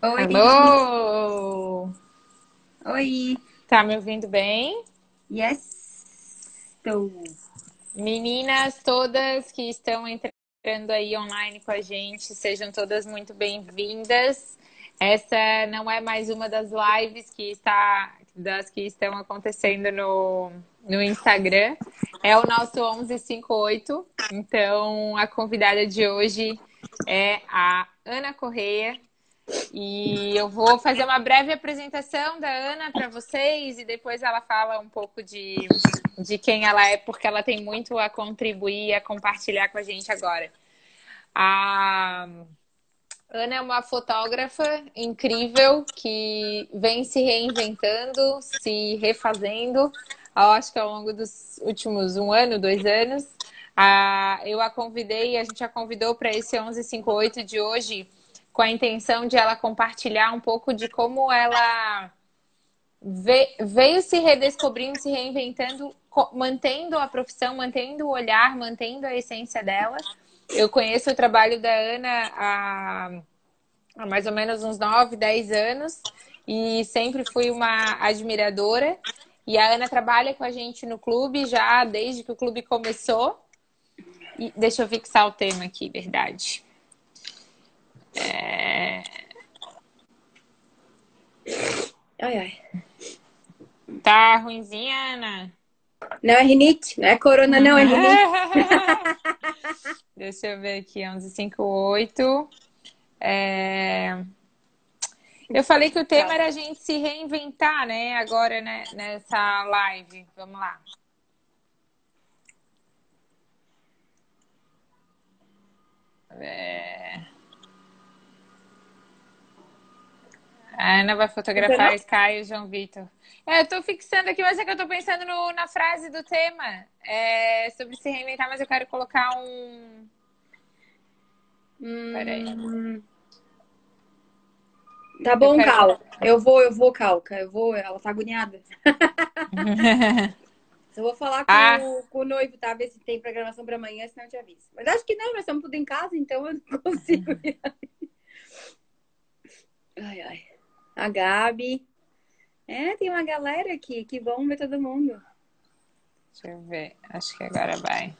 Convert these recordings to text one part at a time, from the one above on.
Oi. Alô! Oi. Tá me ouvindo bem? Yes. Estou. Meninas todas que estão entrando aí online com a gente, sejam todas muito bem-vindas. Essa não é mais uma das lives que está das que estão acontecendo no, no Instagram. É o nosso 1158. Então, a convidada de hoje é a Ana Correia, e eu vou fazer uma breve apresentação da Ana para vocês e depois ela fala um pouco de, de quem ela é, porque ela tem muito a contribuir e a compartilhar com a gente agora. A Ana é uma fotógrafa incrível que vem se reinventando, se refazendo, acho que ao longo dos últimos um ano, dois anos. eu a convidei, a gente a convidou para esse 1158 de hoje com a intenção de ela compartilhar um pouco de como ela veio se redescobrindo, se reinventando, mantendo a profissão, mantendo o olhar, mantendo a essência dela. Eu conheço o trabalho da Ana há, há mais ou menos uns 9, 10 anos e sempre fui uma admiradora. E a Ana trabalha com a gente no clube já desde que o clube começou. E deixa eu fixar o tema aqui, verdade. É... Ai, ai. Tá ruimzinha, Ana? Não é rinite, não é corona, não, é rinite. Deixa eu ver aqui, 1158. É... Eu falei que o tema era a gente se reinventar, né? Agora, né? Nessa live. Vamos lá. É... A Ana vai fotografar Sky e o João Vitor. É, eu tô fixando aqui, mas é que eu tô pensando no, na frase do tema. É, sobre se reinventar, mas eu quero colocar um. Hum... Peraí. Tá bom, eu Cal. Eu vou, eu vou, Calca. Eu vou, ela tá agoniada. eu vou falar com, ah. o, com, o, noivo, tá? Ver se tem programação pra amanhã, senão eu te aviso. Mas acho que não, nós estamos tudo em casa, então eu não consigo. ai, ai a Gabi. É, tem uma galera aqui. Que bom ver todo mundo. Deixa eu ver. Acho que agora vai.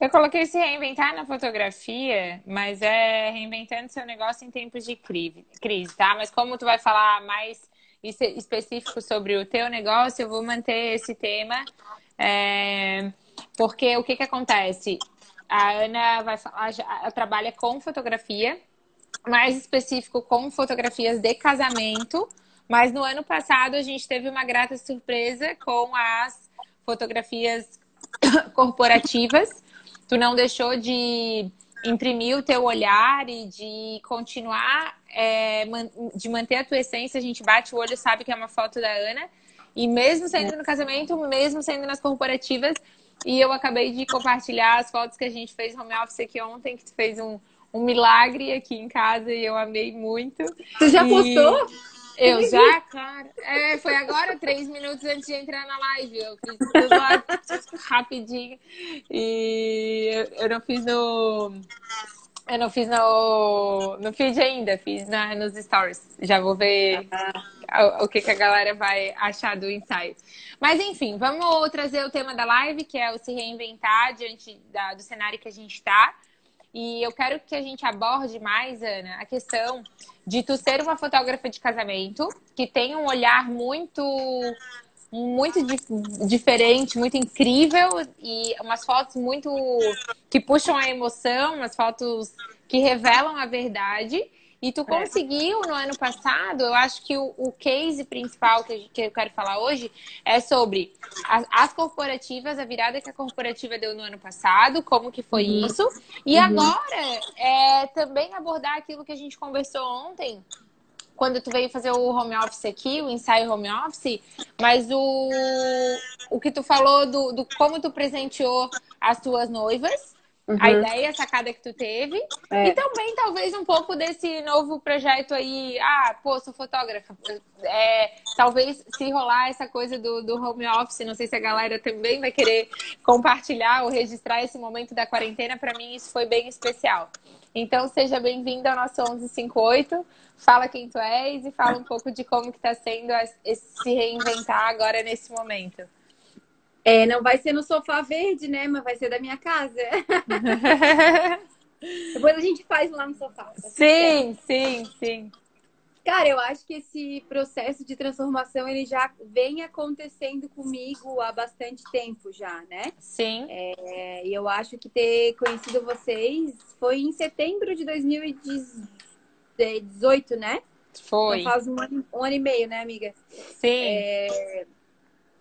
Eu coloquei se reinventar na fotografia, mas é reinventando seu negócio em tempos de crise, tá? Mas como tu vai falar mais específico sobre o teu negócio, eu vou manter esse tema. É... Porque o que que acontece? A Ana vai falar, ela trabalha com fotografia, mais específico com fotografias de casamento. Mas no ano passado a gente teve uma grata surpresa com as fotografias corporativas. Tu não deixou de imprimir o teu olhar e de continuar, é, de manter a tua essência. A gente bate o olho, sabe que é uma foto da Ana. E mesmo sendo no casamento, mesmo sendo nas corporativas, e eu acabei de compartilhar as fotos que a gente fez home office aqui ontem, que tu fez um, um milagre aqui em casa e eu amei muito. Tu já e... postou? Eu já, cara. É, foi agora, três minutos antes de entrar na live. Eu fiz tudo lá rapidinho. E eu não fiz no. Eu não fiz no, no feed ainda, fiz na, nos stories. Já vou ver o, o que, que a galera vai achar do ensaio. Mas enfim, vamos trazer o tema da live, que é o se reinventar diante da, do cenário que a gente está. E eu quero que a gente aborde mais, Ana, a questão de tu ser uma fotógrafa de casamento que tem um olhar muito muito diferente, muito incrível e umas fotos muito que puxam a emoção, umas fotos que revelam a verdade e tu é. conseguiu no ano passado, eu acho que o, o case principal que, que, eu quero falar hoje é sobre as, as, corporativas, a virada que a corporativa deu no ano passado, como que foi uhum. isso. E uhum. agora é também abordar aquilo que a gente conversou ontem, quando tu veio fazer o home office aqui, o ensaio home office, mas o, o que tu falou do, do como tu presenteou as tuas noivas Uhum. A ideia, a sacada que tu teve. É. E também, talvez, um pouco desse novo projeto aí. Ah, pô, sou fotógrafa. É, talvez, se rolar essa coisa do, do home office, não sei se a galera também vai querer compartilhar ou registrar esse momento da quarentena. Para mim, isso foi bem especial. Então, seja bem-vindo ao nosso 1158. Fala quem tu és e fala um pouco de como que está sendo esse se reinventar agora nesse momento. É, não vai ser no sofá verde, né? Mas vai ser da minha casa. Depois a gente faz lá no sofá. Tá sim, sim, sim. Cara, eu acho que esse processo de transformação ele já vem acontecendo comigo há bastante tempo já, né? Sim. É, e eu acho que ter conhecido vocês foi em setembro de 2018, né? Foi. Então faz um ano, um ano e meio, né, amiga? Sim. É,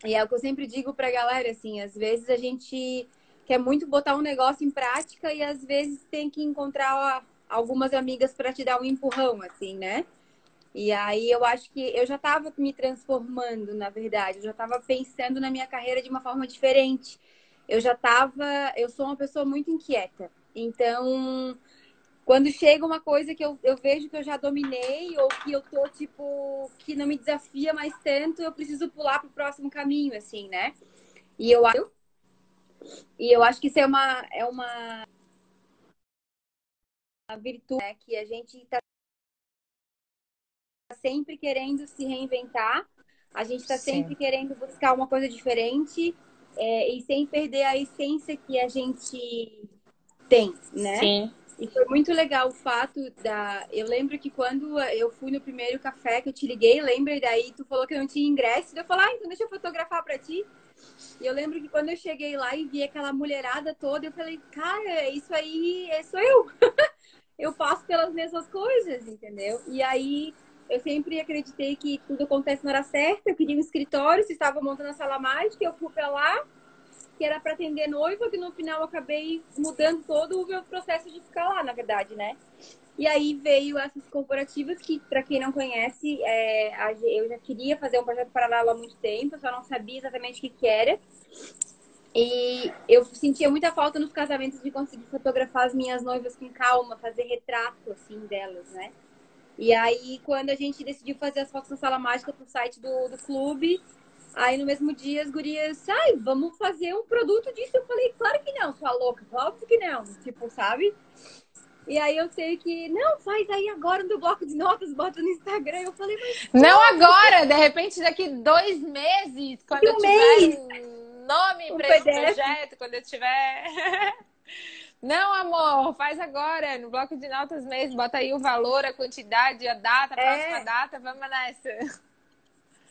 e é o que eu sempre digo pra galera, assim, às vezes a gente quer muito botar um negócio em prática e às vezes tem que encontrar algumas amigas para te dar um empurrão, assim, né? E aí eu acho que eu já estava me transformando, na verdade, eu já estava pensando na minha carreira de uma forma diferente. Eu já estava, eu sou uma pessoa muito inquieta. Então, quando chega uma coisa que eu, eu vejo que eu já dominei ou que eu tô, tipo, que não me desafia mais tanto, eu preciso pular pro próximo caminho, assim, né? E eu acho. E eu acho que isso é uma, é uma, virtude, né? Que a gente tá sempre querendo se reinventar, a gente tá Sim. sempre querendo buscar uma coisa diferente é, e sem perder a essência que a gente tem, né? Sim. E foi muito legal o fato da. Eu lembro que quando eu fui no primeiro café que eu te liguei, lembra? E daí tu falou que não tinha ingresso. Eu falei, ah, então deixa eu fotografar pra ti. E eu lembro que quando eu cheguei lá e vi aquela mulherada toda, eu falei, cara, isso aí é, sou eu. eu passo pelas mesmas coisas, entendeu? E aí eu sempre acreditei que tudo acontece na hora certa. Eu queria um escritório, se estava montando a sala mágica, eu fui pra lá que era para atender noiva, que no final acabei mudando todo o meu processo de ficar lá, na verdade, né? E aí veio essas corporativas que, para quem não conhece, é, eu já queria fazer um projeto paralelo há muito tempo, só não sabia exatamente o que, que era. E eu sentia muita falta nos casamentos de conseguir fotografar as minhas noivas com calma, fazer retrato, assim, delas, né? E aí, quando a gente decidiu fazer as fotos na sala mágica pro site do, do clube, Aí no mesmo dia as gurias, ai, vamos fazer um produto disso. Eu falei, claro que não, sua louca, óbvio que não. Tipo, sabe? E aí eu sei que, não, faz aí agora no bloco de notas, bota no Instagram. Eu falei, mas. Não agora, de repente daqui dois meses, quando um eu tiver um nome um para esse projeto, quando eu tiver. Não, amor, faz agora, no bloco de notas mesmo, bota aí o valor, a quantidade, a data, a é. próxima data, vamos nessa.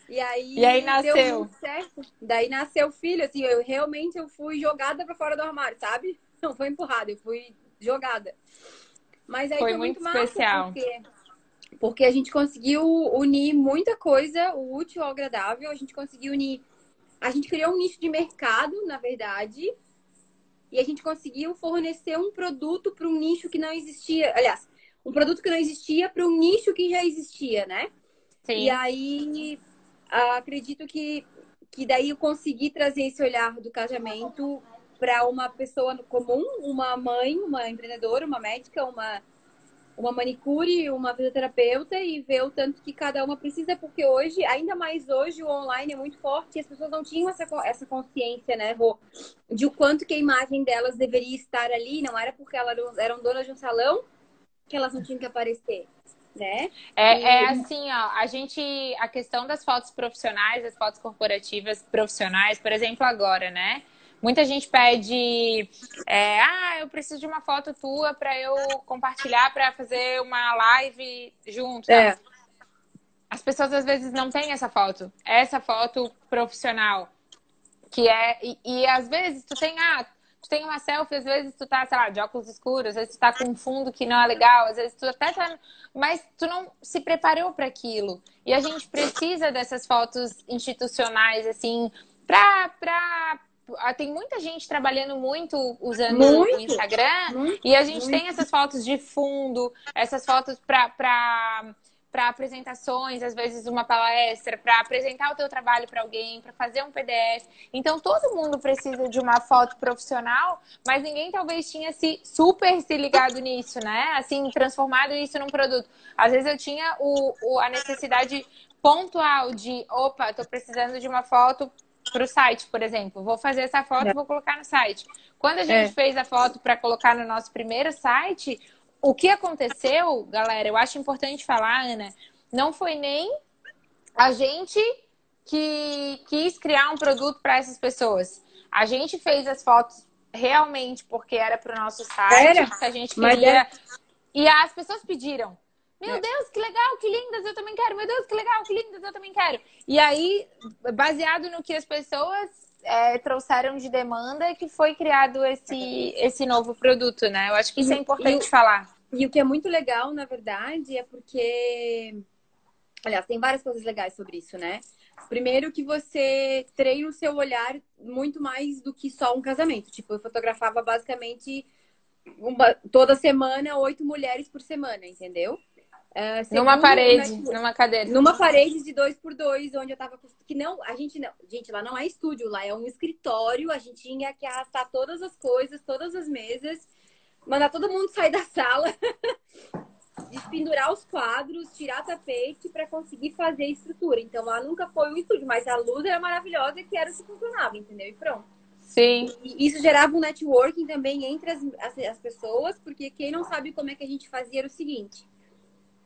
E aí, e aí nasceu. certo. Daí nasceu o filho, assim, eu realmente eu fui jogada para fora do armário, sabe? Não foi empurrada, eu fui jogada. Mas aí foi, foi muito, muito especial. Porque, porque a gente conseguiu unir muita coisa, o útil ao agradável, a gente conseguiu unir. A gente criou um nicho de mercado, na verdade, e a gente conseguiu fornecer um produto para um nicho que não existia. Aliás, um produto que não existia para um nicho que já existia, né? Sim. E aí acredito que, que daí eu consegui trazer esse olhar do casamento para uma pessoa comum, uma mãe, uma empreendedora, uma médica, uma, uma manicure, uma fisioterapeuta e ver o tanto que cada uma precisa, porque hoje, ainda mais hoje, o online é muito forte e as pessoas não tinham essa, essa consciência, né, Rô, de o quanto que a imagem delas deveria estar ali, não era porque elas eram donas de um salão que elas não tinham que aparecer né? É, é assim, ó, a gente, a questão das fotos profissionais, das fotos corporativas profissionais, por exemplo, agora, né? Muita gente pede, é, ah, eu preciso de uma foto tua para eu compartilhar para fazer uma live junto. É. As pessoas às vezes não têm essa foto, essa foto profissional, que é e, e às vezes tu tem, ah, tu tem uma selfie, às vezes tu tá, sei lá, de óculos escuros, às vezes tu tá com um fundo que não é legal, às vezes tu até tá. Mas tu não se preparou para aquilo. E a gente precisa dessas fotos institucionais, assim, pra. pra... Ah, tem muita gente trabalhando muito usando muito, o Instagram muito, e a gente muito. tem essas fotos de fundo, essas fotos para para apresentações, às vezes uma palestra, para apresentar o teu trabalho para alguém, para fazer um PDF. Então todo mundo precisa de uma foto profissional, mas ninguém talvez tinha se super se ligado nisso, né? Assim, transformado isso num produto. Às vezes eu tinha o, o a necessidade pontual de, opa, estou precisando de uma foto para o site, por exemplo. Vou fazer essa foto e é. vou colocar no site. Quando a gente é. fez a foto para colocar no nosso primeiro site, o que aconteceu, galera, eu acho importante falar, Ana, não foi nem a gente que quis criar um produto para essas pessoas. A gente fez as fotos realmente porque era para o nosso site, era? porque a gente queria. É... E as pessoas pediram. Meu é. Deus, que legal, que lindas, eu também quero. Meu Deus, que legal, que lindas, eu também quero. E aí, baseado no que as pessoas é, trouxeram de demanda, que foi criado esse, esse novo produto, né? Eu acho que isso é importante e, falar. E o que é muito legal, na verdade, é porque. Aliás, tem várias coisas legais sobre isso, né? Primeiro que você treina o seu olhar muito mais do que só um casamento. Tipo, eu fotografava basicamente uma, toda semana oito mulheres por semana, entendeu? Uh, numa parede, né, numa cadeira. Numa parede de dois por dois, onde eu tava. Que não, a gente não. Gente, lá não é estúdio, lá é um escritório. A gente tinha que arrastar todas as coisas, todas as mesas mandar todo mundo sair da sala, despendurar os quadros, tirar tapete para conseguir fazer a estrutura. Então lá nunca foi um estúdio, mas a luz era maravilhosa que era o que funcionava, entendeu? E pronto. Sim. E isso gerava um networking também entre as, as, as, pessoas, porque quem não sabe como é que a gente fazia era o seguinte.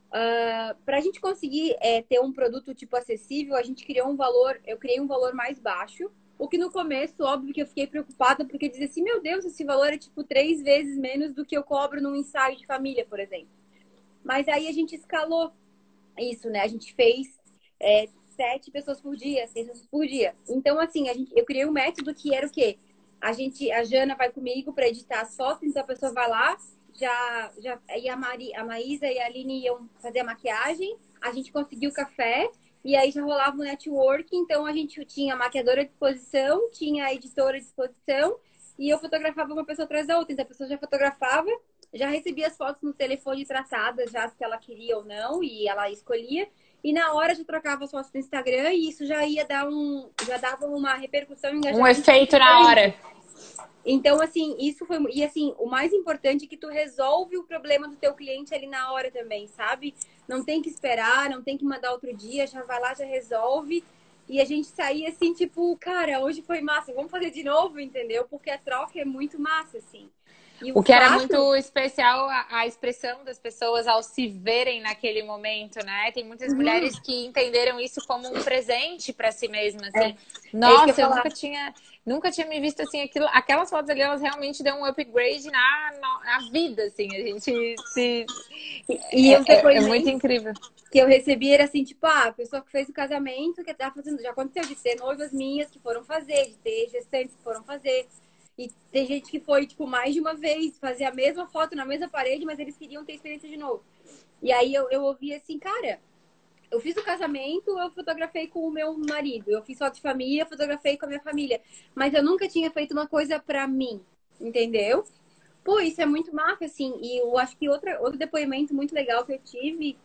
Uh, ah, para a gente conseguir é, ter um produto tipo acessível, a gente criou um valor, eu criei um valor mais baixo, o que no começo, óbvio que eu fiquei preocupada, porque dizia assim, meu Deus, esse valor é tipo três vezes menos do que eu cobro num ensaio de família, por exemplo. Mas aí a gente escalou isso, né? A gente fez é, sete pessoas por dia, seis pessoas por dia. Então, assim, a gente, eu criei um método que era o quê? A gente, a Jana vai comigo para editar fotos, então a pessoa vai lá, já, já, e a, Mari, a Maísa e a Aline iam fazer a maquiagem, a gente conseguiu café, e aí já rolava o network, então a gente tinha a maquiadora à disposição, tinha a editora à disposição, e eu fotografava uma pessoa atrás da outra. Então a pessoa já fotografava, já recebia as fotos no telefone tratadas, já se ela queria ou não, e ela escolhia. E na hora já trocava as fotos no Instagram e isso já ia dar um. já dava uma repercussão Um efeito na hora. Então, assim, isso foi. E assim, o mais importante é que tu resolve o problema do teu cliente ali na hora também, sabe? Não tem que esperar, não tem que mandar outro dia, já vai lá, já resolve. E a gente saía assim, tipo, cara, hoje foi massa, vamos fazer de novo, entendeu? Porque a troca é muito massa, assim. O, o, que fato... era muito especial a, a, expressão das pessoas ao se verem naquele momento, né? Tem muitas uhum. mulheres que entenderam isso como um presente para si mesmas. Assim. É. Nossa, eu, eu nunca tinha, nunca tinha me visto assim. Aquilo, aquelas fotos ali, elas realmente dão um upgrade na, na, na vida, assim. A gente se. E, é, é, é muito incrível. Que eu recebi era assim, tipo, ah, a pessoa que fez o casamento, que tá fazendo. Já aconteceu de ter noivas minhas que foram fazer, de ter gestantes que foram fazer e tem gente que foi, tipo, mais de uma vez, fazer a mesma foto na mesma parede, mas eles queriam ter experiência de novo. E aí eu, eu ouvi assim, cara, eu fiz o casamento, eu fotografei com o meu marido. Eu fiz foto de família, fotografei com a minha família. Mas eu nunca tinha feito uma coisa pra mim, entendeu? Pô, isso é muito massa, assim. E eu acho que outra, outro depoimento muito legal que eu tive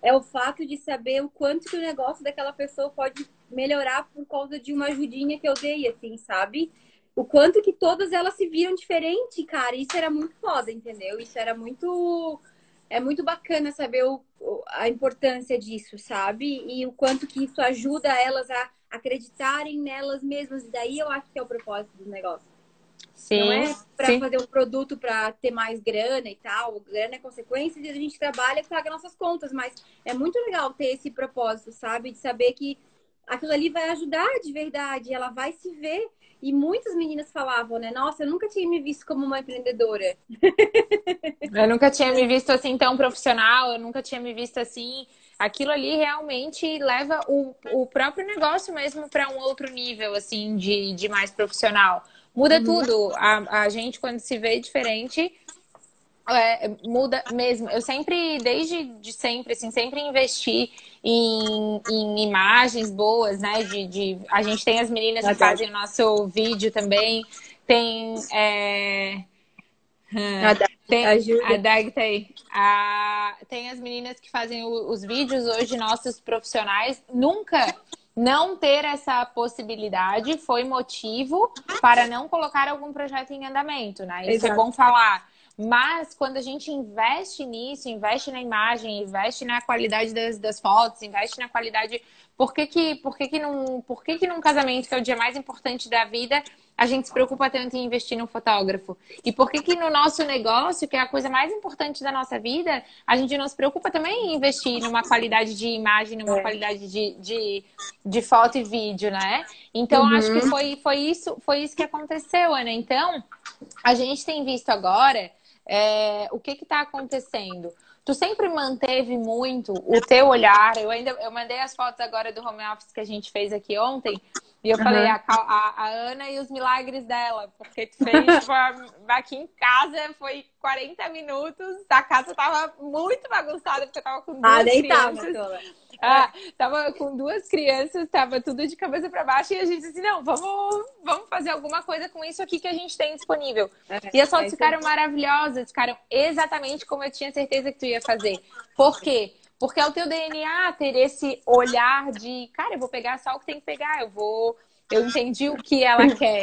é o fato de saber o quanto que o negócio daquela pessoa pode melhorar por causa de uma ajudinha que eu dei, assim, sabe? o quanto que todas elas se viram diferente, cara. Isso era muito foda, entendeu? Isso era muito. É muito bacana saber o, a importância disso, sabe? E o quanto que isso ajuda elas a acreditarem nelas mesmas. E daí eu acho que é o propósito do negócio. Sim, não é para fazer um produto para ter mais grana e tal. Grana é consequência e a gente trabalha e paga nossas contas. Mas é muito legal ter esse propósito, sabe? De saber que aquilo ali vai ajudar de verdade. Ela vai se ver e muitas meninas falavam, né? Nossa, eu nunca tinha me visto como uma empreendedora. eu nunca tinha me visto assim tão profissional, eu nunca tinha me visto assim. Aquilo ali realmente leva o, o próprio negócio mesmo para um outro nível, assim, de, de mais profissional. Muda uhum. tudo. A, a gente, quando se vê diferente, é, muda mesmo. Eu sempre, desde de sempre, assim, sempre investi em, em imagens boas, né? De, de, a gente tem as meninas que fazem o nosso vídeo também. Tem. É... Tem, a Dag tem. A, tem as meninas que fazem o, os vídeos hoje, nossos profissionais. Nunca não ter essa possibilidade foi motivo para não colocar algum projeto em andamento, né? Isso é Exato. é bom falar. Mas quando a gente investe nisso, investe na imagem, investe na qualidade das, das fotos, investe na qualidade. Por que, que, por, que, que, num, por que, que num casamento, que é o dia mais importante da vida, a gente se preocupa tanto em investir num fotógrafo? E por que, que no nosso negócio, que é a coisa mais importante da nossa vida, a gente não se preocupa também em investir numa qualidade de imagem, numa é. qualidade de, de, de, foto e vídeo, né? Então, uhum. acho que foi, foi, isso, foi isso que aconteceu, Ana. Então, a gente tem visto agora é, o que está acontecendo? Tu sempre manteve muito o teu olhar. Eu ainda eu mandei as fotos agora do home office que a gente fez aqui ontem. E eu uhum. falei, a, a, a, Ana e os milagres dela, porque tu fez tipo, aqui em casa, foi 40 minutos, a casa tava muito bagunçada, porque eu tava com duas ah, crianças. Tava, ah, tava com duas crianças, tava tudo de cabeça para baixo, e a gente disse, não, vamos, vamos fazer alguma coisa com isso aqui que a gente tem disponível. É, e as fotos é ficaram maravilhosas, ficaram exatamente como eu tinha certeza que tu ia fazer. Por quê? Porque é o teu DNA ter esse olhar de, cara, eu vou pegar só o que tem que pegar, eu vou. Eu entendi o que ela quer.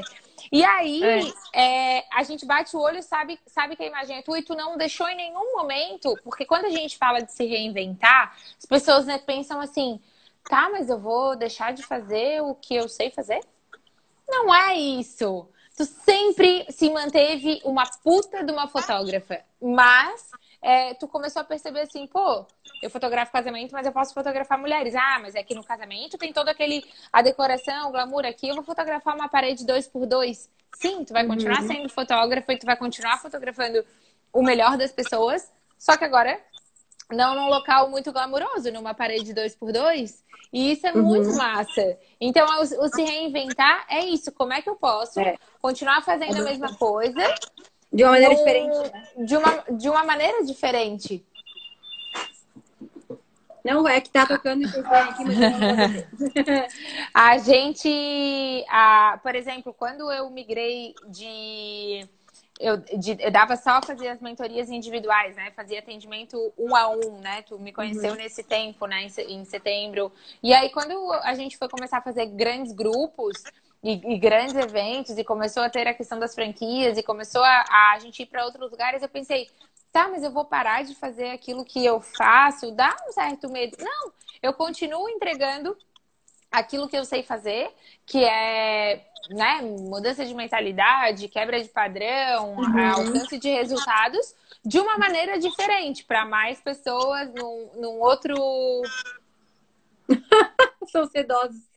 E aí, é. É, a gente bate o olho e sabe, sabe que a imagem é tua e tu não deixou em nenhum momento, porque quando a gente fala de se reinventar, as pessoas né, pensam assim, tá, mas eu vou deixar de fazer o que eu sei fazer? Não é isso. Tu sempre se manteve uma puta de uma fotógrafa, mas é, tu começou a perceber assim, pô, eu fotografo casamento, mas eu posso fotografar mulheres. Ah, mas é que no casamento tem todo aquele a decoração, o glamour aqui, eu vou fotografar uma parede dois por dois. Sim, tu vai continuar uhum. sendo fotógrafo e tu vai continuar fotografando o melhor das pessoas, só que agora não num local muito glamuroso, numa parede dois por dois. E isso é uhum. muito massa. Então, o, o, se reinventar é isso. Como é que eu posso é. continuar fazendo a mesma coisa? De uma maneira no... diferente. Né? De, uma, de uma maneira diferente. Não, é que tá tocando aqui, mas A gente, a, por exemplo, quando eu migrei de eu, de, eu, dava só fazia as mentorias individuais, né? Fazia atendimento um a um, né? Tu me conheceu uhum. nesse tempo, né? Em, em, setembro. E aí, quando a gente foi começar a fazer grandes grupos e, e grandes eventos e começou a ter a questão das franquias e começou a, a, a gente ir para outros lugares, eu pensei, tá, mas eu vou parar de fazer aquilo que eu faço, dá um certo medo. Não, eu continuo entregando aquilo que eu sei fazer, que é né, mudança de mentalidade, quebra de padrão, uhum. alcance de resultados, de uma maneira diferente, para mais pessoas, num, num outro. São sedosos.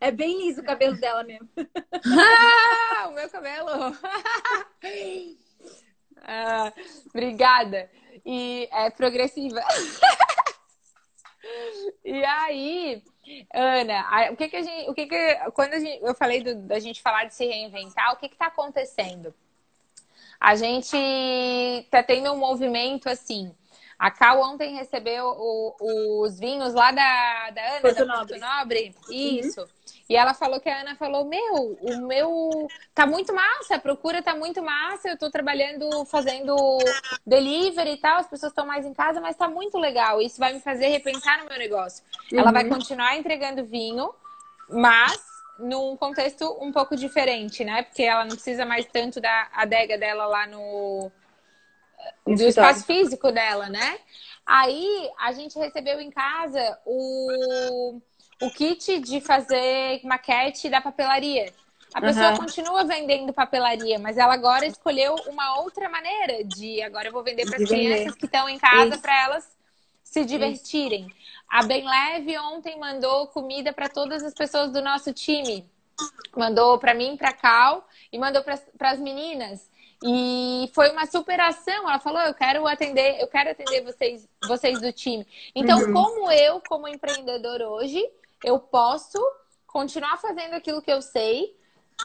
É bem liso o cabelo dela mesmo. ah, o meu cabelo. Ah, obrigada. E é progressiva. e aí, Ana, o que que a gente, o que que quando a gente, eu falei do, da gente falar de se reinventar, o que que está acontecendo? A gente está tendo um movimento assim. A Cal ontem recebeu o, os vinhos lá da, da Ana, Porto da Porto Nobre. Uhum. Isso. Uhum. E ela falou que a Ana falou: Meu, o meu tá muito massa, a procura tá muito massa. Eu tô trabalhando, fazendo delivery e tal, as pessoas estão mais em casa, mas tá muito legal. Isso vai me fazer repensar no meu negócio. Uhum. Ela vai uhum. continuar entregando vinho, mas num contexto um pouco diferente, né? Porque ela não precisa mais tanto da adega dela lá no do espaço físico dela, né? Aí a gente recebeu em casa o o kit de fazer maquete da papelaria. A pessoa uhum. continua vendendo papelaria, mas ela agora escolheu uma outra maneira de agora eu vou vender para as crianças que estão em casa para elas se divertirem. Isso. A Bem Leve ontem mandou comida para todas as pessoas do nosso time. Mandou para mim, para Cal e mandou para as meninas. E foi uma superação. Ela falou: "Eu quero atender, eu quero atender vocês, vocês do time". Então, uhum. como eu, como empreendedor hoje, eu posso continuar fazendo aquilo que eu sei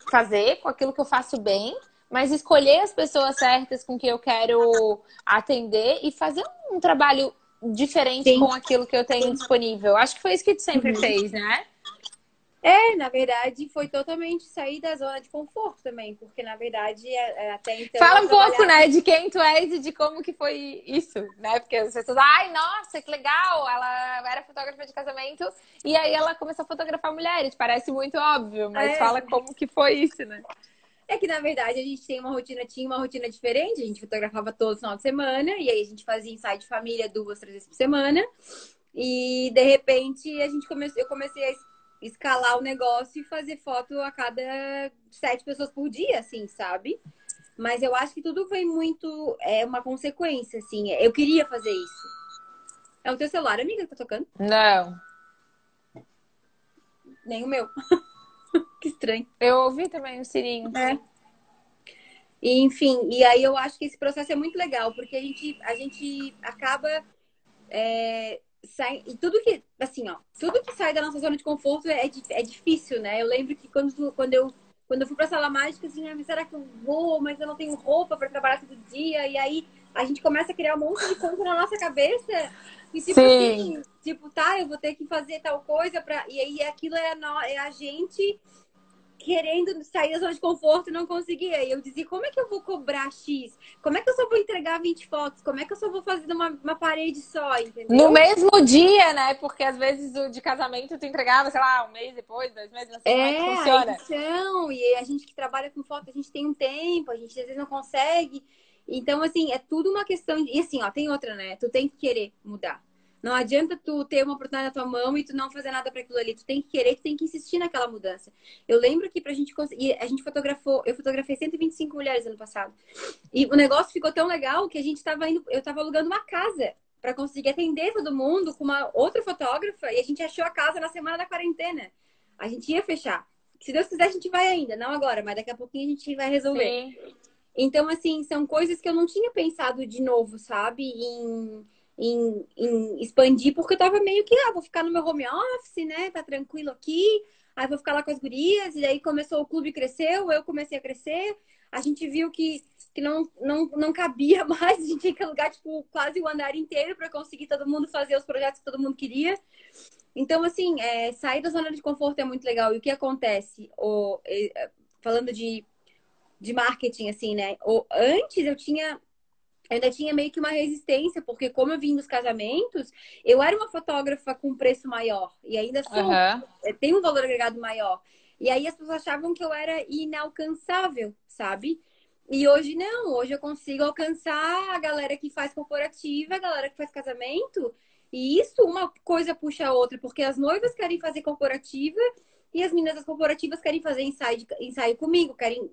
fazer, com aquilo que eu faço bem, mas escolher as pessoas certas com que eu quero atender e fazer um trabalho diferente Sim. com aquilo que eu tenho disponível. Acho que foi isso que tu sempre uhum. fez, né? É, na verdade, foi totalmente sair da zona de conforto também, porque na verdade é, é, até então. Fala um pouco, né, de quem tu és e de como que foi isso, né? Porque as pessoas, ai, nossa, que legal! Ela era fotógrafa de casamento e aí ela começou a fotografar mulheres. Parece muito óbvio, mas é. fala como que foi isso, né? É que, na verdade, a gente tem uma rotina, tinha uma rotina diferente. A gente fotografava todo final de semana, e aí a gente fazia ensaio de família duas, três vezes por semana. E de repente a gente começou, eu comecei a escalar o negócio e fazer foto a cada sete pessoas por dia, assim, sabe? Mas eu acho que tudo foi muito. É uma consequência, assim. Eu queria fazer isso. É o teu celular, amiga, que tá tocando? Não. Nem o meu. que estranho. Eu ouvi também o Sirinho. É. E, enfim, e aí eu acho que esse processo é muito legal, porque a gente, a gente acaba é, sai, e tudo que, assim, ó, tudo que sai da nossa zona de conforto é, é difícil, né? Eu lembro que quando, quando eu quando eu fui pra sala mágica, assim, ah, mas será que eu vou? Mas eu não tenho roupa para trabalhar todo dia. E aí a gente começa a criar um monte de coisa na nossa cabeça. E tipo Sim. assim, tipo, tá, eu vou ter que fazer tal coisa para E aí aquilo é a, é a gente querendo sair da zona de conforto e não conseguia. E eu dizia, como é que eu vou cobrar X? Como é que eu só vou entregar 20 fotos? Como é que eu só vou fazer uma, uma parede só, entendeu? No mesmo dia, né? Porque às vezes o de casamento tu entregava, sei lá, um mês depois, dois meses, não sei é, como é que funciona. Edição, e a gente que trabalha com foto, a gente tem um tempo, a gente às vezes não consegue. Então, assim, é tudo uma questão de... E assim, ó, tem outra, né? Tu tem que querer mudar. Não adianta tu ter uma oportunidade na tua mão e tu não fazer nada para aquilo ali. Tu tem que querer, tu tem que insistir naquela mudança. Eu lembro que pra gente conseguir, a gente fotografou, eu fotografei 125 mulheres ano passado. E o negócio ficou tão legal que a gente tava indo, eu tava alugando uma casa para conseguir atender todo mundo com uma outra fotógrafa e a gente achou a casa na semana da quarentena. A gente ia fechar. Se Deus quiser, a gente vai ainda, não agora, mas daqui a pouquinho a gente vai resolver. Sim. Então, assim, são coisas que eu não tinha pensado de novo, sabe? Em em, em expandir, porque eu tava meio que, ah, vou ficar no meu home office, né? Tá tranquilo aqui. Aí vou ficar lá com as gurias. E aí começou o clube cresceu, eu comecei a crescer. A gente viu que, que não, não, não cabia mais. A gente tinha que alugar, tipo, quase o andar inteiro para conseguir todo mundo fazer os projetos que todo mundo queria. Então, assim, é, sair da zona de conforto é muito legal. E o que acontece? O, falando de, de marketing, assim, né? O, antes eu tinha ainda tinha meio que uma resistência, porque como eu vim dos casamentos, eu era uma fotógrafa com preço maior. E ainda sou. Uhum. Tem um valor agregado maior. E aí as pessoas achavam que eu era inalcançável, sabe? E hoje não, hoje eu consigo alcançar a galera que faz corporativa, a galera que faz casamento. E isso uma coisa puxa a outra, porque as noivas querem fazer corporativa e as meninas das corporativas querem fazer ensaio, ensaio comigo, querem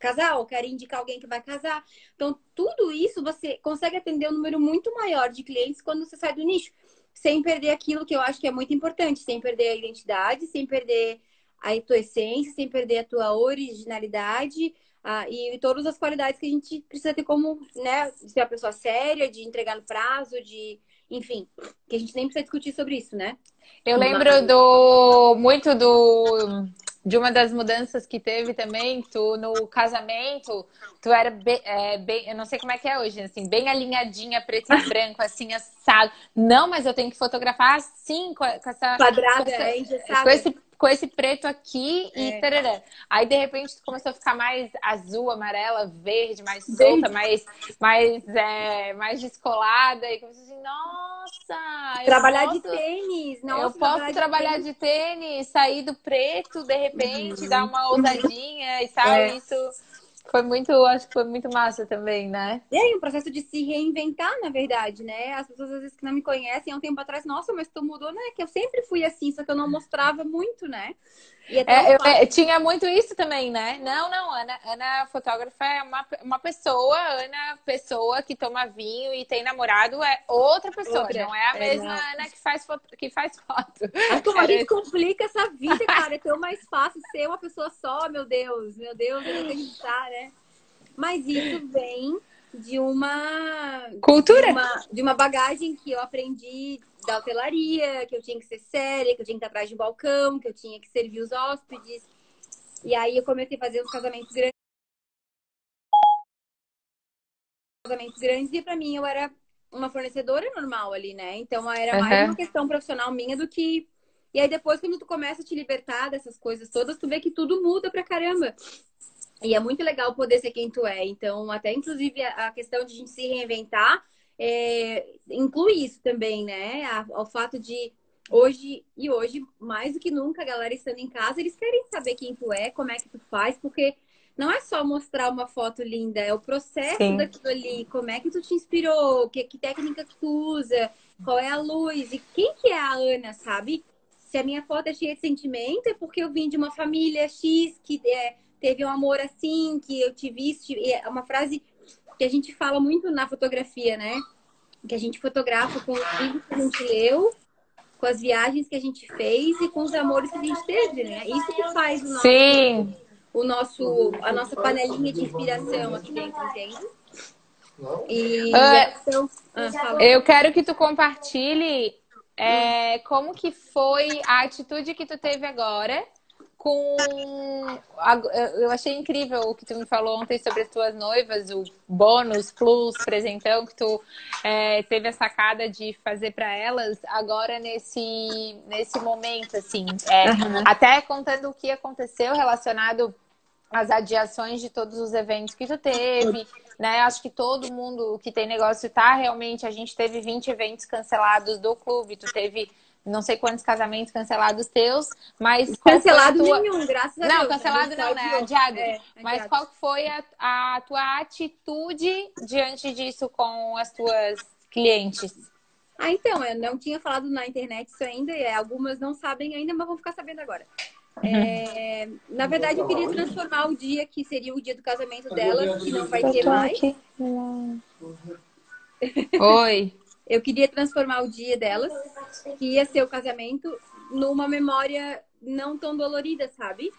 casal, quer indicar alguém que vai casar. Então, tudo isso você consegue atender um número muito maior de clientes quando você sai do nicho, sem perder aquilo que eu acho que é muito importante, sem perder a identidade, sem perder a tua essência, sem perder a tua originalidade ah, e todas as qualidades que a gente precisa ter como, né, de ser uma pessoa séria, de entregar no prazo, de, enfim, que a gente nem precisa discutir sobre isso, né? Eu lembro do muito do de uma das mudanças que teve também, tu no casamento, tu era bem, é, bem, eu não sei como é que é hoje, assim, bem alinhadinha, preto e branco, assim, assado. Não, mas eu tenho que fotografar assim, com, essa... Quadrada, com, essa, é, com esse com esse preto aqui e é. tarará. Aí, de repente, tu começou a ficar mais azul, amarela, verde, mais solta, mais, mais, é, mais descolada. E começou assim, nossa! Trabalhar posso, de tênis, nossa! Eu posso trabalhar de tênis. de tênis, sair do preto, de repente, uhum. dar uma ousadinha e tal. É. Isso foi muito, acho que foi muito massa também, né? E aí, um processo de se reinventar, na verdade, né? As pessoas às vezes que não me conhecem há um tempo atrás, nossa, mas tu mudou, né? Que eu sempre fui assim, só que eu não mostrava muito, né? É, eu, é, tinha muito isso também, né? Não, não, Ana, Ana fotógrafa é uma, uma pessoa, Ana, pessoa que toma vinho e tem namorado é outra pessoa, outra. não é a mesma é, Ana que faz foto. Que faz foto. Como a gente complica essa vida, cara, é tão mais fácil ser uma pessoa só, meu Deus, meu Deus, eu não acreditar, né? Mas isso vem de uma cultura, de uma, de uma bagagem que eu aprendi da hotelaria, que eu tinha que ser séria, que eu tinha que estar atrás de um balcão, que eu tinha que servir os hóspedes. E aí eu comecei a fazer uns casamentos grandes. Casamentos grandes, e para mim eu era uma fornecedora normal ali, né? Então era mais uma questão profissional minha do que E aí depois, quando tu começa a te libertar dessas coisas todas, tu vê que tudo muda pra caramba. E é muito legal poder ser quem tu é. Então, até inclusive a questão de a gente se reinventar é, inclui isso também, né? Ao fato de hoje e hoje, mais do que nunca, a galera estando em casa, eles querem saber quem tu é, como é que tu faz, porque não é só mostrar uma foto linda, é o processo Sim. daquilo ali, como é que tu te inspirou, que, que técnica que tu usa, qual é a luz e quem que é a Ana, sabe? Se a minha foto é cheia de sentimento, é porque eu vim de uma família X que é, teve um amor assim, que eu tive isso. É uma frase que a gente fala muito na fotografia, né? Que a gente fotografa com os livros que a gente leu, com as viagens que a gente fez e com os amores que a gente teve, né? Isso que faz o nosso, Sim. o nosso a nossa panelinha de inspiração aqui dentro, entende? E, uh, eu quero que tu compartilhe é, como que foi a atitude que tu teve agora com. Eu achei incrível o que tu me falou ontem sobre as tuas noivas, o bônus, plus, presentão que tu é, teve a sacada de fazer para elas agora nesse, nesse momento, assim. É, uhum. Até contando o que aconteceu relacionado às adiações de todos os eventos que tu teve, né? Acho que todo mundo que tem negócio tá realmente. A gente teve 20 eventos cancelados do clube, tu teve não sei quantos casamentos cancelados teus, mas. Cancelado tua... nenhum, graças a não, Deus. Não, cancelado não, né? Adiado. É, mas qual foi a, a tua atitude diante disso com as tuas clientes? Ah, então, eu não tinha falado na internet isso ainda, e algumas não sabem ainda, mas vão ficar sabendo agora. É, na verdade, eu queria transformar o dia que seria o dia do casamento dela, que não vai ter mais. Oi. Eu queria transformar o dia delas, que ia ser o casamento, numa memória não tão dolorida, sabe?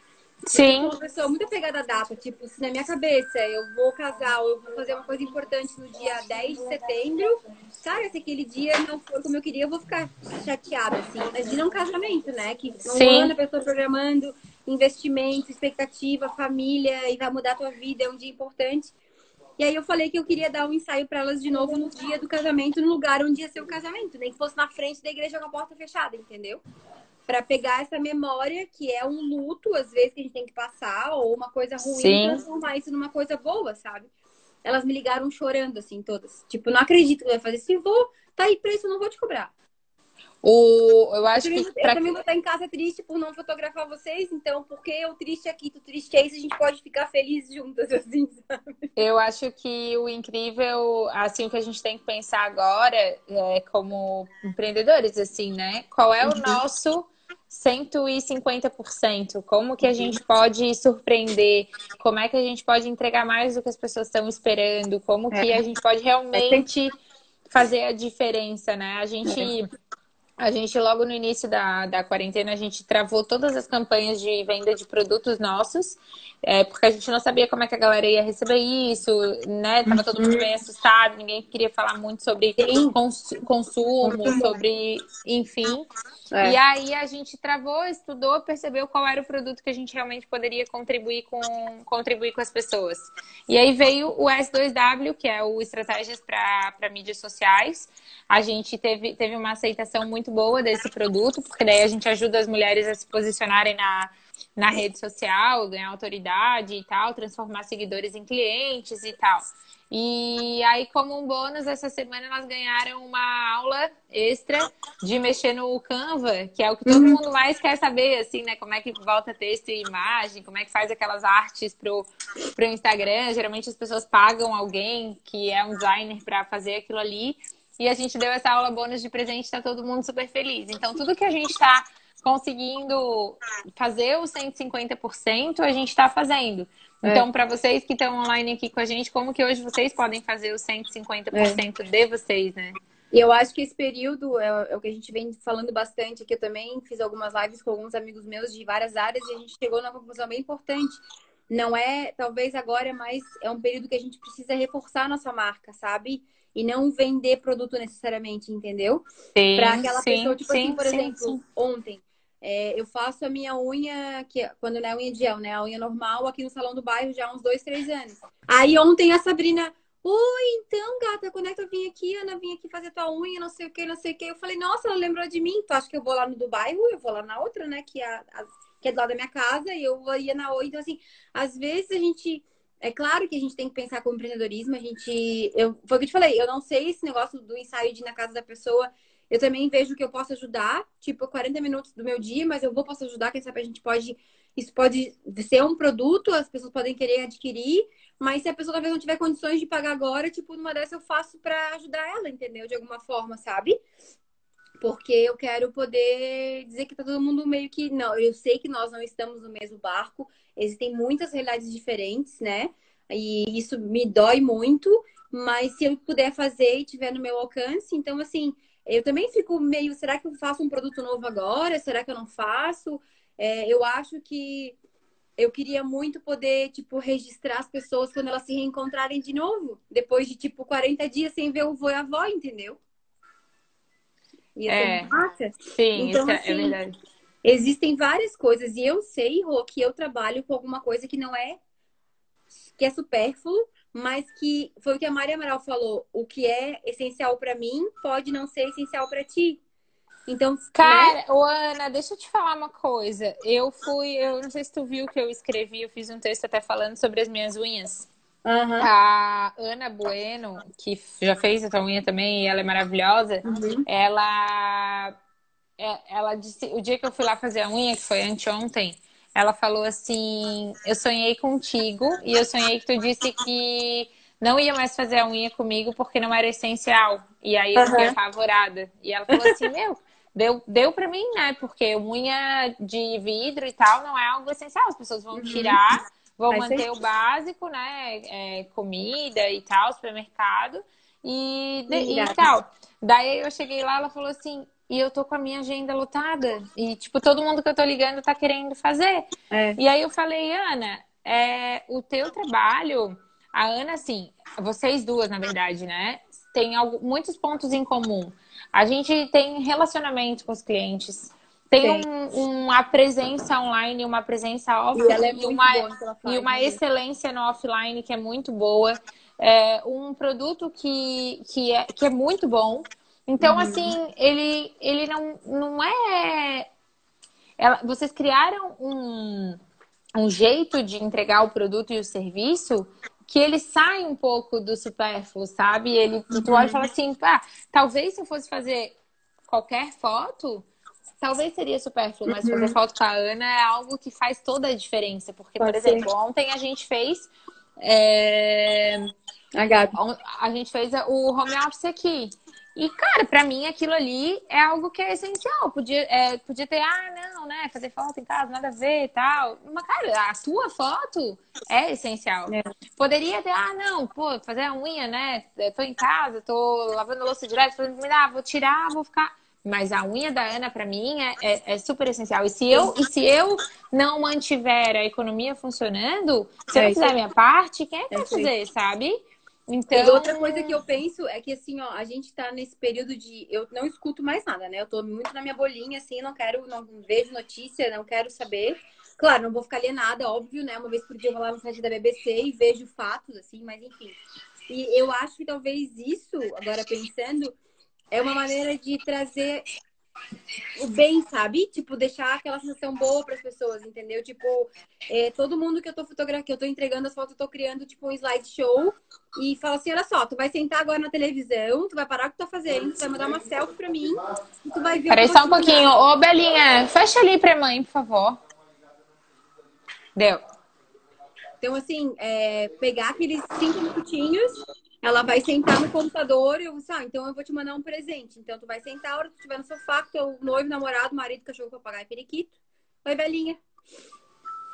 Sim. Eu sou uma pessoa muito apegada à data. Tipo, se na minha cabeça eu vou casar ou eu vou fazer uma coisa importante no dia 10 de setembro, cara, se aquele dia não for como eu queria, eu vou ficar chateada, assim. Imagina um casamento, né? Que um Sim. ano a pessoa programando investimento, expectativa, família, e vai mudar a tua vida, é um dia importante. E aí eu falei que eu queria dar um ensaio para elas de novo no dia do casamento, no lugar onde ia ser o casamento, nem que fosse na frente da igreja com a porta fechada, entendeu? para pegar essa memória que é um luto, às vezes, que a gente tem que passar, ou uma coisa ruim, Sim. transformar isso numa coisa boa, sabe? Elas me ligaram chorando, assim, todas. Tipo, não acredito que vai fazer. Se vou, tá aí preço, eu não vou te cobrar. O, eu acho eu que. Eu também vou estar em casa triste por não fotografar vocês, então, porque eu triste aqui, tu triste aí, a gente pode ficar felizes juntas, assim, sabe? Eu acho que o incrível, assim, o que a gente tem que pensar agora, é, como empreendedores, assim, né? Qual é o uhum. nosso 150%. Como que a gente pode surpreender? Como é que a gente pode entregar mais do que as pessoas estão esperando? Como que é. a gente pode realmente fazer a diferença, né? A gente a gente, logo no início da, da quarentena, a gente travou todas as campanhas de venda de produtos nossos, é, porque a gente não sabia como é que a galera ia receber isso, né? Tava todo mundo bem assustado, ninguém queria falar muito sobre cons consumo, sobre, enfim. É. E aí a gente travou, estudou, percebeu qual era o produto que a gente realmente poderia contribuir com, contribuir com as pessoas. E aí veio o S2W, que é o Estratégias para Mídias Sociais. A gente teve, teve uma aceitação muito boa desse produto, porque daí a gente ajuda as mulheres a se posicionarem na, na rede social, ganhar autoridade e tal, transformar seguidores em clientes e tal. E aí, como um bônus, essa semana elas ganharam uma aula extra de mexer no Canva, que é o que todo uhum. mundo mais quer saber, assim, né? Como é que volta texto e imagem, como é que faz aquelas artes pro, pro Instagram. Geralmente as pessoas pagam alguém que é um designer para fazer aquilo ali. E a gente deu essa aula bônus de presente, tá todo mundo super feliz. Então, tudo que a gente está conseguindo fazer os 150%, a gente está fazendo. É. Então, para vocês que estão online aqui com a gente, como que hoje vocês podem fazer os 150% é. de vocês, né? E eu acho que esse período é, é, o que a gente vem falando bastante, que eu também fiz algumas lives com alguns amigos meus de várias áreas e a gente chegou numa conclusão bem importante. Não é, talvez agora, mas é um período que a gente precisa reforçar a nossa marca, sabe? E não vender produto necessariamente, entendeu? Para aquela sim, pessoa, tipo assim, sim, assim, por sim, exemplo, ontem é, eu faço a minha unha, que quando não é unha de gel, né? A unha normal aqui no salão do bairro já há uns dois, três anos. Aí ontem a Sabrina, Oi, então, gata, quando é que eu vim aqui? Ana, vim aqui fazer tua unha, não sei o que, não sei o que. Eu falei, nossa, ela lembrou de mim. Tu acha que eu vou lá no do bairro? Eu vou lá na outra, né? Que é, a, que é do lado da minha casa. E eu ia na outra. Então, assim, às vezes a gente. É claro que a gente tem que pensar com empreendedorismo. A gente. Eu, foi o que eu te falei, eu não sei esse negócio do ensaio de ir na casa da pessoa. Eu também vejo que eu posso ajudar, tipo, 40 minutos do meu dia, mas eu vou posso ajudar, quem sabe a gente pode. Isso pode ser um produto, as pessoas podem querer adquirir, mas se a pessoa talvez não tiver condições de pagar agora, tipo, numa dessa eu faço para ajudar ela, entendeu? De alguma forma, sabe? Porque eu quero poder dizer que tá todo mundo meio que. Não, eu sei que nós não estamos no mesmo barco, existem muitas realidades diferentes, né? E isso me dói muito, mas se eu puder fazer e tiver no meu alcance, então assim, eu também fico meio, será que eu faço um produto novo agora? Será que eu não faço? É, eu acho que eu queria muito poder, tipo, registrar as pessoas quando elas se reencontrarem de novo, depois de, tipo, 40 dias sem ver o vô e a avó, entendeu? Ia é, massa. Sim, então, isso é assim, é verdade. Existem várias coisas, e eu sei, Rô, que eu trabalho com alguma coisa que não é que é supérfluo, mas que foi o que a Maria Amaral falou, o que é essencial para mim pode não ser essencial para ti. Então, cara, né? Ana, deixa eu te falar uma coisa. Eu fui, eu não sei se tu viu que eu escrevi, eu fiz um texto até falando sobre as minhas unhas. Uhum. A Ana Bueno, que já fez essa unha também, e ela é maravilhosa, uhum. ela é, ela disse, o dia que eu fui lá fazer a unha, que foi anteontem, ela falou assim: Eu sonhei contigo e eu sonhei que tu disse que não ia mais fazer a unha comigo porque não era essencial. E aí eu fiquei apavorada. E ela falou assim: Meu, deu, deu pra mim, né? Porque unha de vidro e tal não é algo essencial. As pessoas vão uhum. tirar, vão manter o básico, né? É, comida e tal, supermercado e, e tal. Daí eu cheguei lá, ela falou assim: e eu tô com a minha agenda lotada. E, tipo, todo mundo que eu tô ligando tá querendo fazer. É. E aí eu falei, Ana, é, o teu trabalho. A Ana, assim, vocês duas, na verdade, né? Tem algo, muitos pontos em comum. A gente tem relacionamento com os clientes. Tem um, uma presença online, uma presença offline é e, uma, e uma excelência no offline que é muito boa. É, um produto que, que, é, que é muito bom. Então, uhum. assim, ele, ele não, não é. Ela, vocês criaram um, um jeito de entregar o produto e o serviço que ele sai um pouco do supérfluo, sabe? Ele, uhum. tu olha e fala assim, ah, talvez se eu fosse fazer qualquer foto, talvez seria supérfluo, mas fazer uhum. foto com a Ana é algo que faz toda a diferença. Porque, Pode por exemplo, ser. ontem a gente fez. É... A, Gabi. a gente fez o home office aqui. E, cara, para mim aquilo ali é algo que é essencial. Podia, é, podia ter, ah, não, né? Fazer foto em casa, nada a ver e tal. Mas, cara, a tua foto é essencial. É. Poderia ter, ah, não, pô, fazer a unha, né? Eu tô em casa, tô lavando louça direto, fazendo comida, ah, vou tirar, vou ficar. Mas a unha da Ana, para mim, é, é, é, super essencial. E se, eu, e se eu não mantiver a economia funcionando, se eu não é fizer a minha parte, quem é que vai fazer, sabe? Então... E outra coisa que eu penso é que, assim, ó, a gente tá nesse período de... Eu não escuto mais nada, né? Eu tô muito na minha bolinha, assim, não quero... Não vejo notícia, não quero saber. Claro, não vou ficar alienada, óbvio, né? Uma vez por dia eu vou lá no site da BBC e vejo fatos, assim, mas enfim. E eu acho que talvez isso, agora pensando, é uma maneira de trazer o bem, sabe? Tipo, deixar aquela sensação boa para as pessoas, entendeu? Tipo, é, todo mundo que eu tô fotografando, que eu tô entregando as fotos, eu tô criando, tipo, um slideshow e fala assim, olha só, tu vai sentar agora na televisão, tu vai parar o que tu tá fazendo, tu vai mandar uma selfie pra mim e tu vai ver... Peraí só um pouquinho. Ô, Belinha, fecha ali pra mãe, por favor. Deu. Então, assim, é, pegar aqueles cinco minutinhos ela vai sentar no computador e eu disse, ah, então eu vou te mandar um presente. Então tu vai sentar, a hora que tu estiver no sofá, com teu noivo, namorado, marido, cachorro, papagaio, periquito. Vai, velhinha.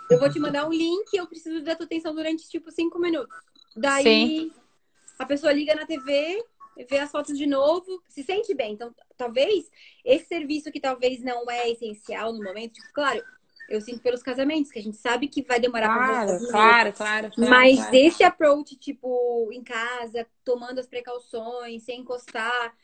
Eu vou te mandar um link eu preciso da tua atenção durante, tipo, cinco minutos. Daí, Sim. a pessoa liga na TV, vê as fotos de novo, se sente bem. Então, talvez, esse serviço que talvez não é essencial no momento, tipo, claro, eu sinto pelos casamentos, que a gente sabe que vai demorar claro, pra claro, claro, claro, Mas claro. esse approach, tipo, em casa, tomando as precauções, sem encostar,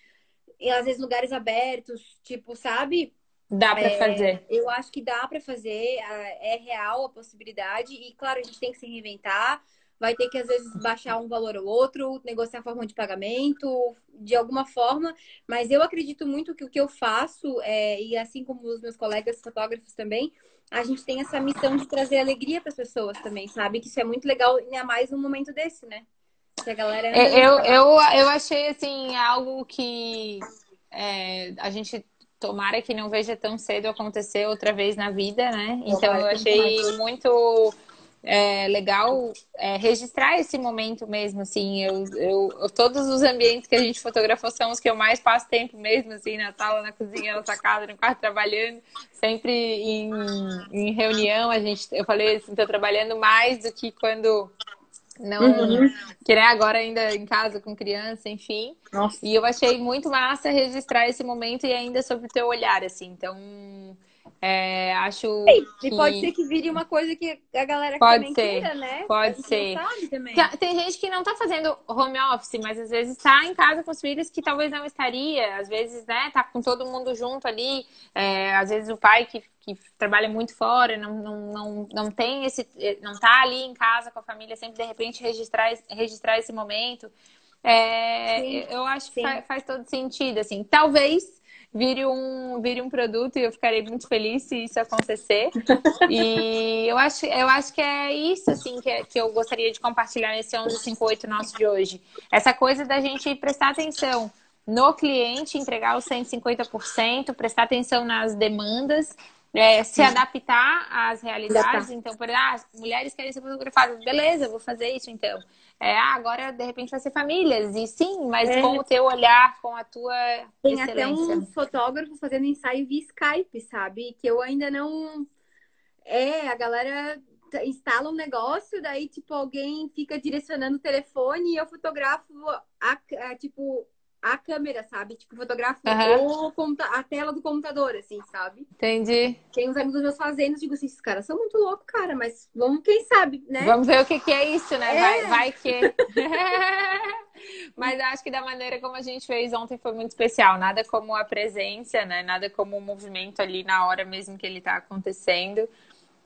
e às vezes lugares abertos, tipo, sabe? Dá para é, fazer. Eu acho que dá para fazer, é real a possibilidade, e claro, a gente tem que se reinventar. Vai ter que, às vezes, baixar um valor ou outro, negociar a forma de pagamento, de alguma forma. Mas eu acredito muito que o que eu faço, é, e assim como os meus colegas fotógrafos também, a gente tem essa missão de trazer alegria para as pessoas também, sabe? Que isso é muito legal, ainda mais num momento desse, né? Que a galera. É, eu, eu, eu achei, assim, algo que é, a gente tomara que não veja tão cedo acontecer outra vez na vida, né? Então eu achei muito é, legal é, registrar esse momento mesmo, assim. Eu, eu, todos os ambientes que a gente fotografou são os que eu mais passo tempo mesmo, assim, na sala, na cozinha, na sacada, no quarto, trabalhando, sempre em, em reunião. A gente, eu falei assim, tô trabalhando mais do que quando não uhum. que né, agora ainda em casa com criança, enfim. Nossa. E eu achei muito massa registrar esse momento e ainda sobre o teu olhar, assim. Então, é, acho. Sim, que... E pode ser que vire uma coisa que a galera pode também ser, queira, né? Pode ser. Tem, tem gente que não tá fazendo home office, mas às vezes tá em casa com os filhos que talvez não estaria. Às vezes, né, tá com todo mundo junto ali. É, às vezes o pai que, que trabalha muito fora, não, não, não, não tem esse. não tá ali em casa com a família, sempre de repente registrar, registrar esse momento. É, eu acho que faz, faz todo sentido, assim. Talvez vire um, vire um produto e eu ficarei muito feliz se isso acontecer. e eu acho, eu acho que é isso, assim, que, é, que eu gostaria de compartilhar nesse 1158 nosso de hoje. Essa coisa da gente prestar atenção no cliente, entregar os 150%, prestar atenção nas demandas, é, se adaptar às realidades. Então, por exemplo, ah, mulheres querem ser fotografadas, beleza, vou fazer isso então. É, ah, agora de repente vai ser famílias. E sim, mas é. com o teu olhar, com a tua Tem excelência. até um fotógrafo fazendo ensaio via Skype, sabe? Que eu ainda não. É, a galera instala um negócio, daí, tipo, alguém fica direcionando o telefone e eu fotografo a, a tipo, a câmera, sabe? Tipo, fotografo uhum. a tela do computador, assim, sabe? Entendi. Tem uns amigos meus fazendo, digo assim, esses caras são muito loucos, cara, mas vamos, quem sabe, né? Vamos ver o que, que é isso, né? É. Vai, vai que. mas acho que da maneira como a gente fez ontem foi muito especial. Nada como a presença, né? Nada como o movimento ali na hora mesmo que ele tá acontecendo.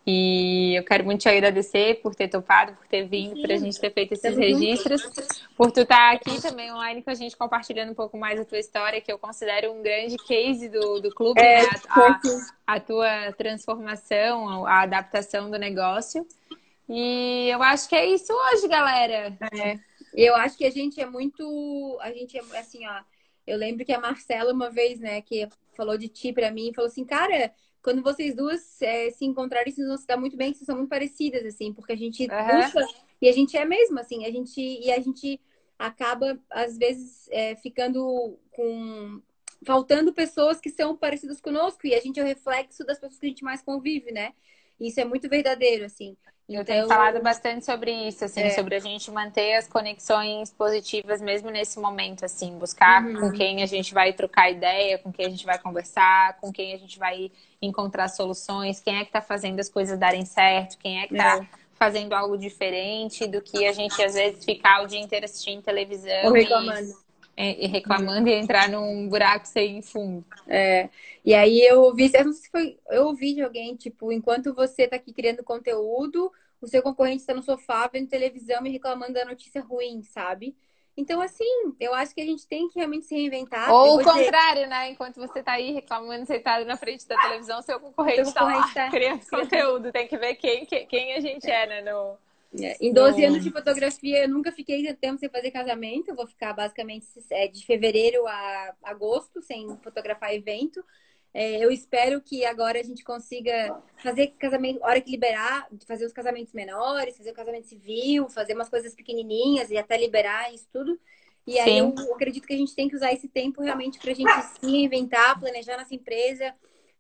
E eu quero muito te agradecer por ter topado, por ter vindo, para a gente ter feito esses registros, por tu estar tá aqui também online com a gente, compartilhando um pouco mais a tua história, que eu considero um grande case do, do clube, é, né? a, a, tua transformação, a adaptação do negócio. E eu acho que é isso hoje, galera. É. Eu acho que a gente é muito. A gente é assim, ó. Eu lembro que a Marcela, uma vez, né, que falou de ti para mim, falou assim, cara quando vocês duas é, se encontrarem, vocês vão se dar muito bem, que vocês são muito parecidas, assim, porque a gente uhum. busca e a gente é mesmo, assim, a gente e a gente acaba, às vezes, é, ficando com. faltando pessoas que são parecidas conosco, e a gente é o reflexo das pessoas que a gente mais convive, né? Isso é muito verdadeiro, assim. Eu tenho então, falado bastante sobre isso, assim, é. sobre a gente manter as conexões positivas mesmo nesse momento, assim, buscar uhum. com quem a gente vai trocar ideia, com quem a gente vai conversar, com quem a gente vai encontrar soluções, quem é que está fazendo as coisas darem certo, quem é que está é. fazendo algo diferente do que a gente às vezes ficar o dia inteiro assistindo televisão. Ou reclamando. E, e reclamando e entrar num buraco sem fundo. É. E aí eu ouvi, eu não sei se foi, eu ouvi de alguém, tipo, enquanto você está aqui criando conteúdo, o seu concorrente está no sofá vendo televisão e reclamando da notícia ruim, sabe? Então, assim, eu acho que a gente tem que realmente se reinventar. Ou o contrário, de... né? Enquanto você está aí reclamando, sentado na frente da televisão, seu concorrente está lá tá... criando conteúdo. Tem que ver quem, quem a gente é, né? No... É, em 12 no... anos de fotografia, eu nunca fiquei tanto tempo sem fazer casamento. Eu vou ficar basicamente é, de fevereiro a agosto sem fotografar evento. É, eu espero que agora a gente consiga fazer casamento, hora que liberar, fazer os casamentos menores, fazer o casamento civil, fazer umas coisas pequenininhas e até liberar isso tudo. E aí Sim. eu acredito que a gente tem que usar esse tempo realmente para a gente se reinventar, planejar nossa empresa,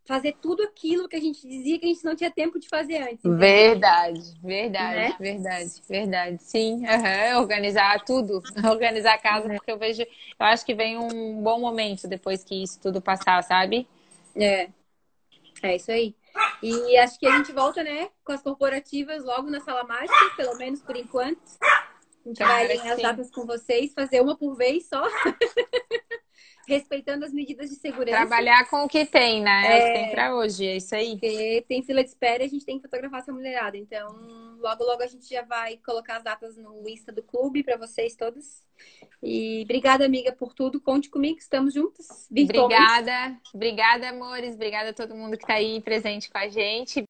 fazer tudo aquilo que a gente dizia que a gente não tinha tempo de fazer antes. Entendeu? Verdade, verdade, né? verdade, verdade. Sim, uhum. organizar tudo, organizar a casa, porque eu vejo, eu acho que vem um bom momento depois que isso tudo passar, sabe? É. É isso aí. E acho que a gente volta, né, com as corporativas logo na sala mágica, pelo menos por enquanto. A gente Cara, vai em as datas com vocês, fazer uma por vez só. respeitando as medidas de segurança. Trabalhar com o que tem, né? É, o que tem pra hoje, é isso aí. Tem fila de espera e a gente tem que fotografar essa mulherada. Então, logo, logo a gente já vai colocar as datas no Insta do clube para vocês todos. E obrigada, amiga, por tudo. Conte comigo, estamos juntos. Obrigada, obrigada, amores. Obrigada a todo mundo que está aí presente com a gente.